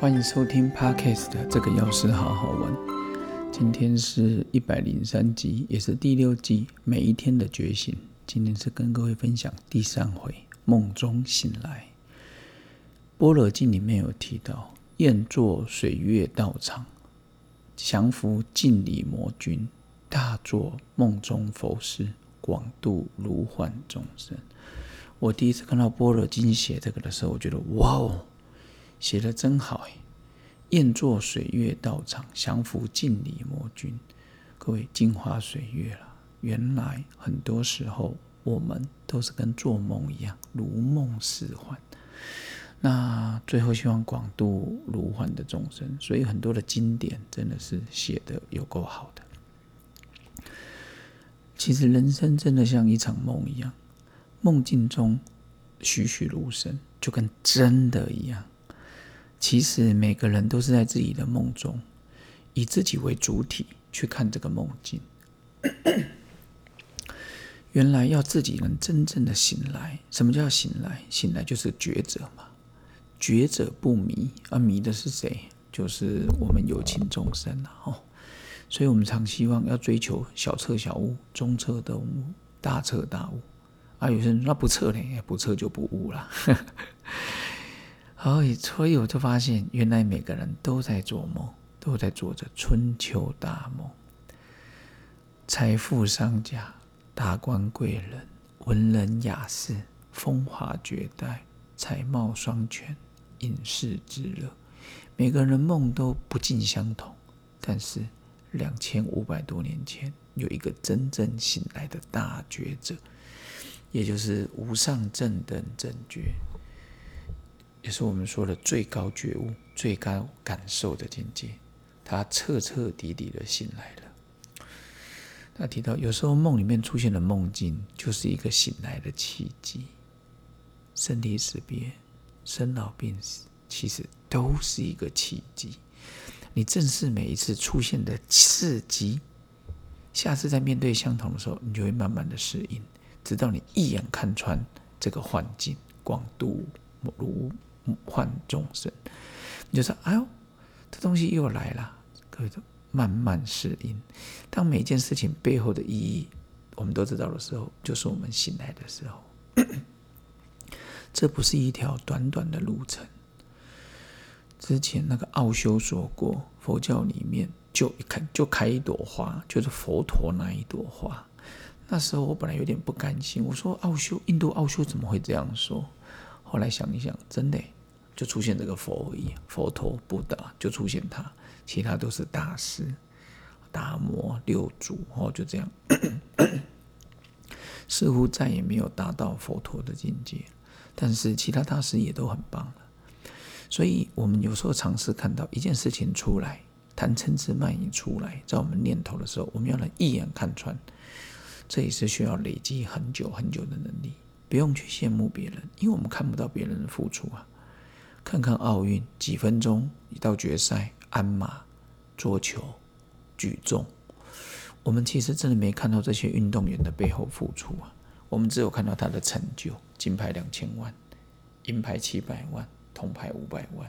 欢迎收听 Podcast 的这个钥匙好好玩。今天是一百零三集，也是第六季每一天的觉醒。今天是跟各位分享第三回梦中醒来。般若经里面有提到，宴坐水月道场，降伏净理魔君，大作梦中佛事，广度如幻众生。我第一次看到般若经写这个的时候，我觉得哇哦！写的真好哎！宴坐水月道场，降伏净理魔君。各位镜花水月了，原来很多时候我们都是跟做梦一样，如梦似幻。那最后希望广度如幻的众生，所以很多的经典真的是写的有够好的。其实人生真的像一场梦一样，梦境中栩栩如生，就跟真的一样。其实每个人都是在自己的梦中，以自己为主体去看这个梦境。原来要自己能真正的醒来，什么叫醒来？醒来就是觉者嘛，觉者不迷，而迷的是谁？就是我们有情众生啊！哦，所以我们常希望要追求小彻小悟，中彻的悟，大彻大悟。啊，有些人那不彻呢，不彻就不悟了。所以，所以我就发现，原来每个人都在做梦，都在做着春秋大梦。财富商家、达官贵人、文人雅士、风华绝代、才貌双全、隐士之乐，每个人的梦都不尽相同。但是，两千五百多年前，有一个真正醒来的大觉者，也就是无上正等正觉。也是我们说的最高觉悟、最高感受的境界，他彻彻底底的醒来了。他提到，有时候梦里面出现的梦境，就是一个醒来的契机。生离死别、生老病死，其实都是一个契机。你正视每一次出现的刺激，下次在面对相同的时候，你就会慢慢的适应，直到你一眼看穿这个幻境，广度如。换众生，你就说：“哎呦，这东西又来了。”各位都慢慢适应。当每件事情背后的意义我们都知道的时候，就是我们醒来的时候。这不是一条短短的路程。之前那个奥修说过，佛教里面就开就开一朵花，就是佛陀那一朵花。那时候我本来有点不甘心，我说：“奥修，印度奥修怎么会这样说？”后来想一想，真的就出现这个佛而已，佛陀、不达就出现他，其他都是大师、达摩、六祖哦，就这样，似乎再也没有达到佛陀的境界。但是其他大师也都很棒了。所以我们有时候尝试看到一件事情出来，贪嗔痴慢疑出来，在我们念头的时候，我们要能一眼看穿，这也是需要累积很久很久的能力。不用去羡慕别人，因为我们看不到别人的付出啊。看看奥运，几分钟一到决赛，鞍马、桌球、举重，我们其实真的没看到这些运动员的背后付出啊。我们只有看到他的成就：金牌两千万，银牌七百万，铜牌五百万。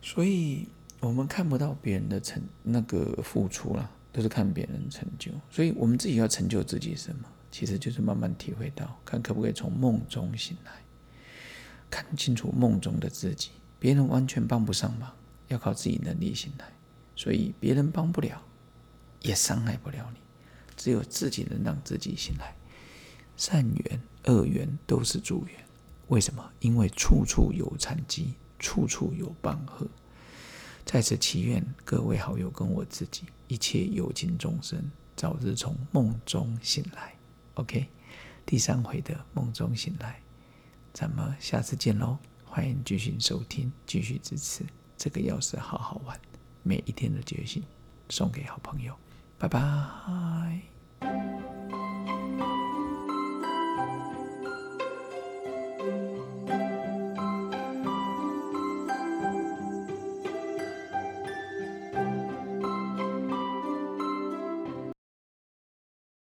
所以，我们看不到别人的成那个付出啊，都是看别人成就。所以我们自己要成就自己什么？其实就是慢慢体会到，看可不可以从梦中醒来，看清楚梦中的自己。别人完全帮不上忙，要靠自己能力醒来。所以别人帮不了，也伤害不了你，只有自己能让自己醒来。善缘、恶缘都是助缘。为什么？因为处处有禅机，处处有帮和。在此祈愿各位好友跟我自己，一切有情众生，早日从梦中醒来。OK，第三回的梦中醒来，咱们下次见喽！欢迎继续收听，继续支持这个钥匙，好好玩，每一天的觉醒送给好朋友，拜拜。